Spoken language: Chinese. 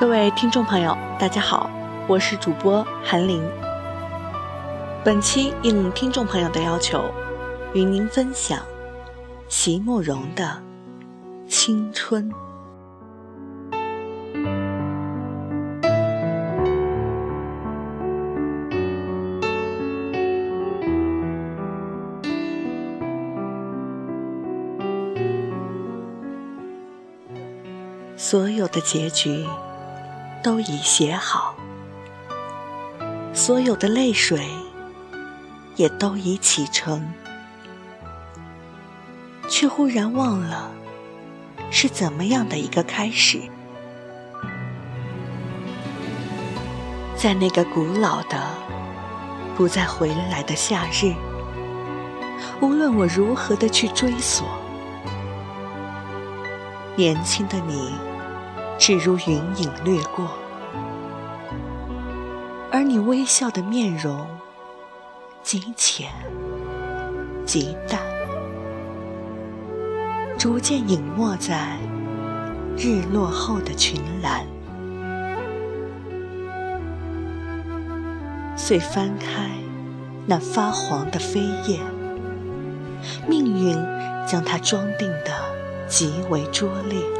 各位听众朋友，大家好，我是主播韩林。本期应听众朋友的要求，与您分享席慕容的《青春》。所有的结局都已写好，所有的泪水也都已启程，却忽然忘了是怎么样的一个开始。在那个古老的、不再回来的夏日，无论我如何的去追索，年轻的你。只如云影掠过，而你微笑的面容极浅极淡，逐渐隐没在日落后的群岚。遂翻开那发黄的飞叶，命运将它装订的极为拙劣。